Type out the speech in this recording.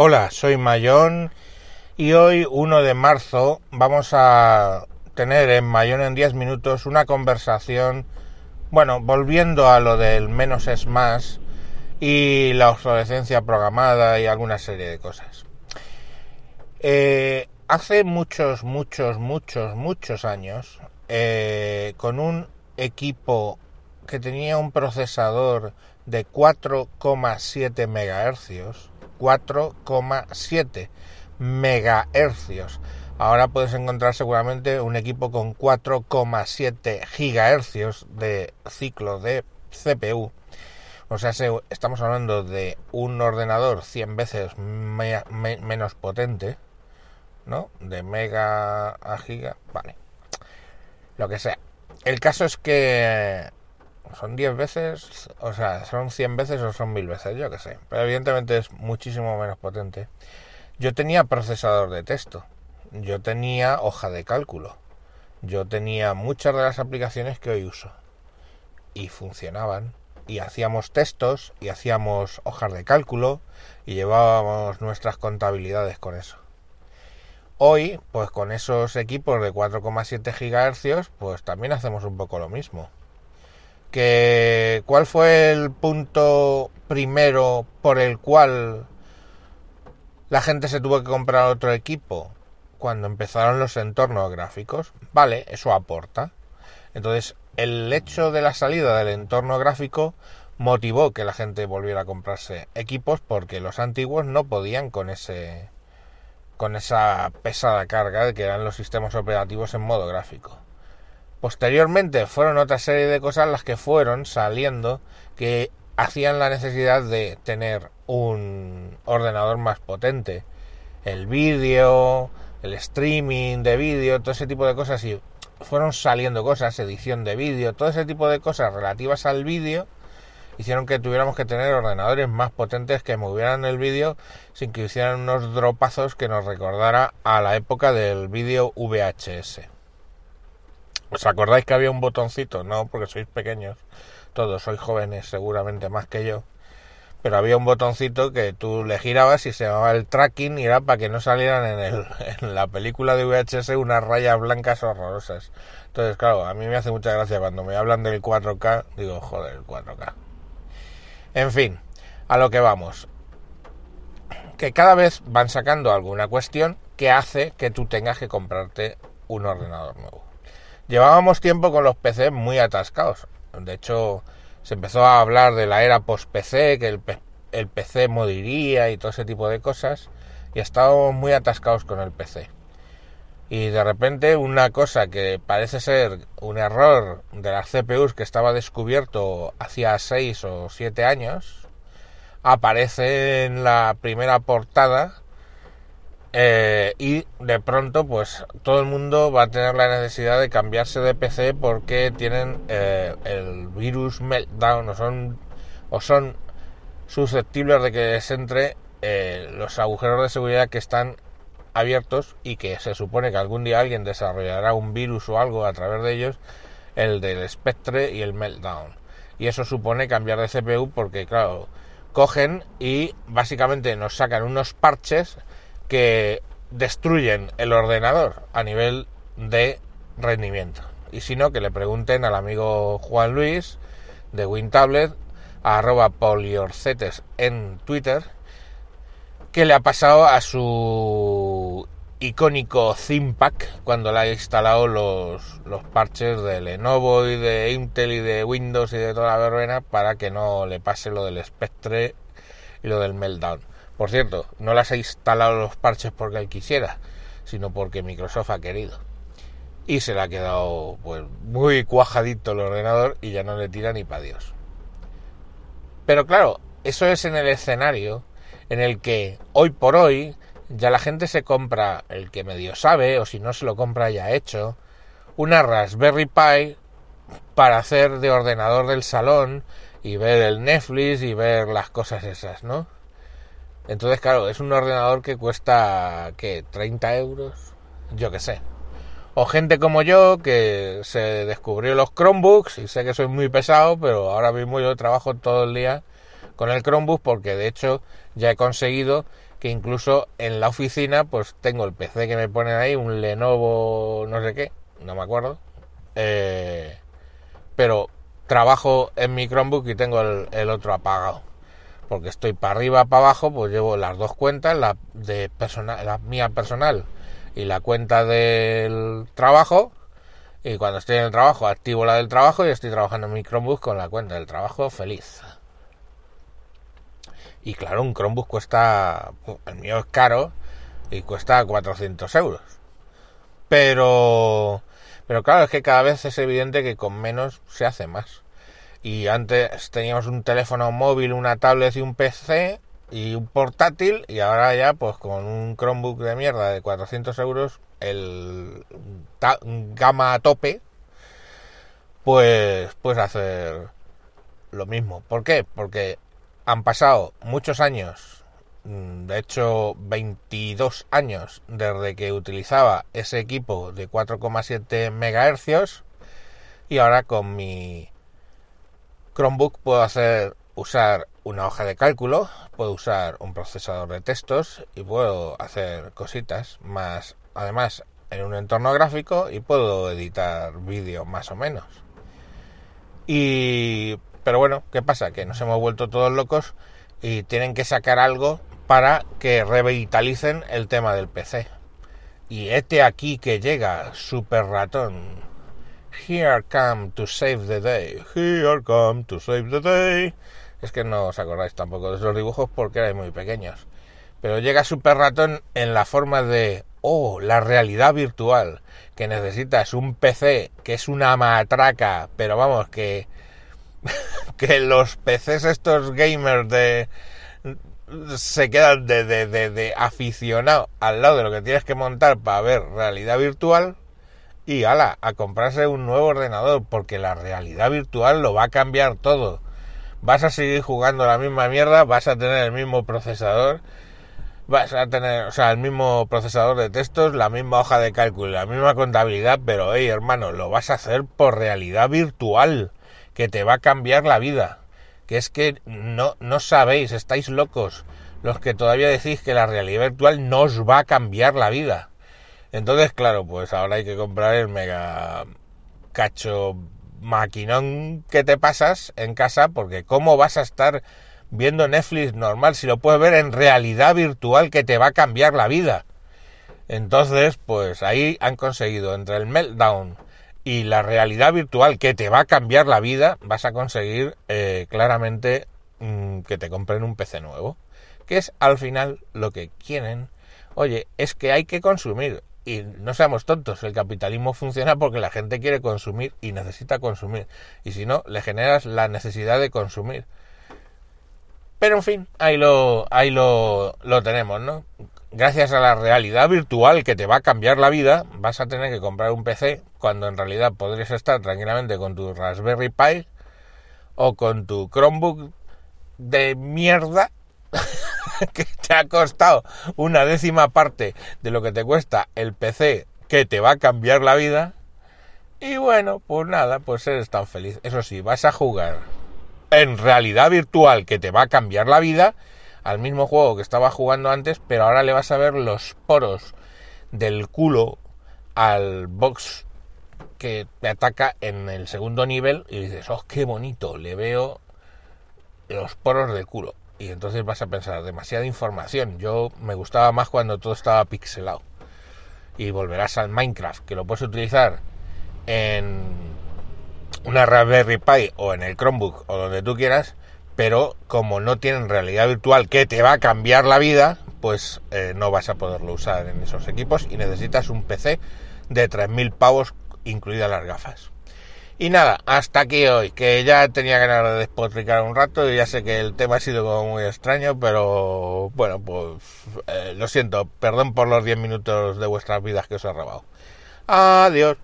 Hola, soy Mayón y hoy, 1 de marzo, vamos a tener en Mayón en 10 minutos una conversación, bueno, volviendo a lo del menos es más y la obsolescencia programada y alguna serie de cosas. Eh, hace muchos, muchos, muchos, muchos años, eh, con un equipo que tenía un procesador de 4,7 MHz, 4,7 megahercios. Ahora puedes encontrar seguramente un equipo con 4,7 gigahercios de ciclo de CPU. O sea, estamos hablando de un ordenador 100 veces menos potente, ¿no? De mega a giga, vale. Lo que sea. El caso es que son 10 veces, o sea, son 100 veces o son 1000 veces, yo que sé. Pero evidentemente es muchísimo menos potente. Yo tenía procesador de texto, yo tenía hoja de cálculo, yo tenía muchas de las aplicaciones que hoy uso. Y funcionaban. Y hacíamos textos, y hacíamos hojas de cálculo, y llevábamos nuestras contabilidades con eso. Hoy, pues con esos equipos de 4,7 GHz, pues también hacemos un poco lo mismo que cuál fue el punto primero por el cual la gente se tuvo que comprar otro equipo cuando empezaron los entornos gráficos. Vale, eso aporta. Entonces, el hecho de la salida del entorno gráfico motivó que la gente volviera a comprarse equipos porque los antiguos no podían con ese con esa pesada carga que eran los sistemas operativos en modo gráfico. Posteriormente fueron otra serie de cosas las que fueron saliendo que hacían la necesidad de tener un ordenador más potente. El vídeo, el streaming de vídeo, todo ese tipo de cosas y fueron saliendo cosas, edición de vídeo, todo ese tipo de cosas relativas al vídeo hicieron que tuviéramos que tener ordenadores más potentes que movieran el vídeo sin que hicieran unos dropazos que nos recordara a la época del vídeo VHS. ¿Os acordáis que había un botoncito? No, porque sois pequeños. Todos sois jóvenes, seguramente más que yo. Pero había un botoncito que tú le girabas y se llamaba el tracking y era para que no salieran en, el, en la película de VHS unas rayas blancas horrorosas. Entonces, claro, a mí me hace mucha gracia cuando me hablan del 4K, digo, joder, el 4K. En fin, a lo que vamos. Que cada vez van sacando alguna cuestión que hace que tú tengas que comprarte un ordenador nuevo. Llevábamos tiempo con los PC muy atascados. De hecho, se empezó a hablar de la era post-PC, que el, PC moriría y todo ese tipo de cosas. Y estábamos muy atascados con el PC. Y de repente una cosa que parece ser un error de las CPUs que estaba descubierto hacía 6 o 7 años, aparece en la primera portada eh, y de pronto, pues todo el mundo va a tener la necesidad de cambiarse de PC porque tienen eh, el virus Meltdown o son, o son susceptibles de que les entre eh, los agujeros de seguridad que están abiertos y que se supone que algún día alguien desarrollará un virus o algo a través de ellos, el del Spectre y el Meltdown. Y eso supone cambiar de CPU porque, claro, cogen y básicamente nos sacan unos parches que destruyen el ordenador a nivel de rendimiento. Y si no, que le pregunten al amigo Juan Luis de WinTablet, poliorcetes en Twitter, qué le ha pasado a su icónico ThinkPack cuando le ha instalado los, los parches de Lenovo y de Intel y de Windows y de toda la verbena para que no le pase lo del Spectre y lo del Meltdown. Por cierto, no las ha instalado los parches porque él quisiera, sino porque Microsoft ha querido. Y se le ha quedado pues muy cuajadito el ordenador y ya no le tira ni para Dios. Pero claro, eso es en el escenario en el que hoy por hoy ya la gente se compra el que medio sabe, o si no se lo compra ya hecho, una Raspberry Pi para hacer de ordenador del salón y ver el Netflix y ver las cosas esas, ¿no? Entonces, claro, es un ordenador que cuesta, ¿qué? ¿30 euros? Yo qué sé. O gente como yo que se descubrió los Chromebooks y sé que soy muy pesado, pero ahora mismo yo trabajo todo el día con el Chromebook porque de hecho ya he conseguido que incluso en la oficina pues tengo el PC que me ponen ahí, un Lenovo no sé qué, no me acuerdo, eh, pero trabajo en mi Chromebook y tengo el, otro apagado. Porque estoy para arriba, para abajo, pues llevo las dos cuentas, la de personal, la mía personal y la cuenta del trabajo. Y cuando estoy en el trabajo, activo la del trabajo y estoy trabajando en mi Chromebook con la cuenta del trabajo feliz. Y claro, un Chromebook cuesta, el mío es caro y cuesta 400 euros. Pero, pero claro, es que cada vez es evidente que con menos se hace más. Y antes teníamos un teléfono móvil, una tablet y un PC y un portátil y ahora ya pues con un Chromebook de mierda de 400 euros, el gama a tope, pues puedes hacer lo mismo. ¿Por qué? Porque han pasado muchos años, mm, de hecho 22 años desde que utilizaba ese equipo de 4,7 MHz y ahora con mi Chromebook puedo hacer usar una hoja de cálculo, puedo usar un procesador de textos y puedo hacer cositas más además en un entorno gráfico y puedo editar vídeo más o menos. Y pero bueno, ¿qué pasa? Que nos hemos vuelto todos locos y tienen que sacar algo para que revitalicen el tema del PC. Y este aquí que llega, Super Ratón. Here come to save the day. Here come to save the day. Es que no os acordáis tampoco de esos dibujos porque erais muy pequeños. Pero llega Super Ratón en la forma de, oh, la realidad virtual. Que necesitas un PC que es una matraca, pero vamos, que que los PCs estos gamers de se quedan de, de, de, aficionado al lado de lo que tienes que montar para ver realidad virtual y ala, a comprarse un nuevo ordenador porque la realidad virtual lo va a cambiar todo. Vas a seguir jugando la misma mierda, vas a tener el mismo procesador, vas a tener, o sea, el mismo procesador de textos, la misma hoja de cálculo, la misma contabilidad, pero hey, hermano, lo vas a hacer por realidad virtual que te va a cambiar la vida. Que es que no, no sabéis, estáis locos los que todavía decís que la realidad virtual no os va a cambiar la vida. Entonces, claro, pues ahora hay que comprar el mega cacho maquinón que te pasas en casa, porque ¿cómo vas a estar viendo Netflix normal si lo puedes ver en realidad virtual que te va a cambiar la vida? Entonces, pues ahí han conseguido entre el meltdown y la realidad virtual que te va a cambiar la vida, vas a conseguir eh, claramente mm, que te compren un PC nuevo. Que es al final lo que quieren. Oye, es que hay que consumir. Y no seamos tontos, el capitalismo funciona porque la gente quiere consumir y necesita consumir. Y si no, le generas la necesidad de consumir. Pero en fin, ahí lo, ahí lo, lo tenemos, ¿no? gracias a la realidad virtual que te va a cambiar la vida, vas a tener que comprar un PC cuando en realidad podrías estar tranquilamente con tu Raspberry Pi o con tu Chromebook de mierda que te ha costado una décima parte de lo que te cuesta el PC que te va a cambiar la vida. Y bueno, pues nada, pues eres tan feliz. Eso sí, vas a jugar en realidad virtual que te va a cambiar la vida al mismo juego que estaba jugando antes, pero ahora le vas a ver los poros del culo al box que te ataca en el segundo nivel y dices, oh, qué bonito, le veo los poros del culo. Y entonces vas a pensar, demasiada información. Yo me gustaba más cuando todo estaba pixelado. Y volverás al Minecraft, que lo puedes utilizar en una Raspberry Pi o en el Chromebook o donde tú quieras pero como no tienen realidad virtual que te va a cambiar la vida, pues eh, no vas a poderlo usar en esos equipos y necesitas un PC de 3.000 pavos, incluidas las gafas. Y nada, hasta aquí hoy, que ya tenía ganas de despotricar un rato y ya sé que el tema ha sido como muy extraño, pero bueno, pues eh, lo siento, perdón por los 10 minutos de vuestras vidas que os he robado. Adiós.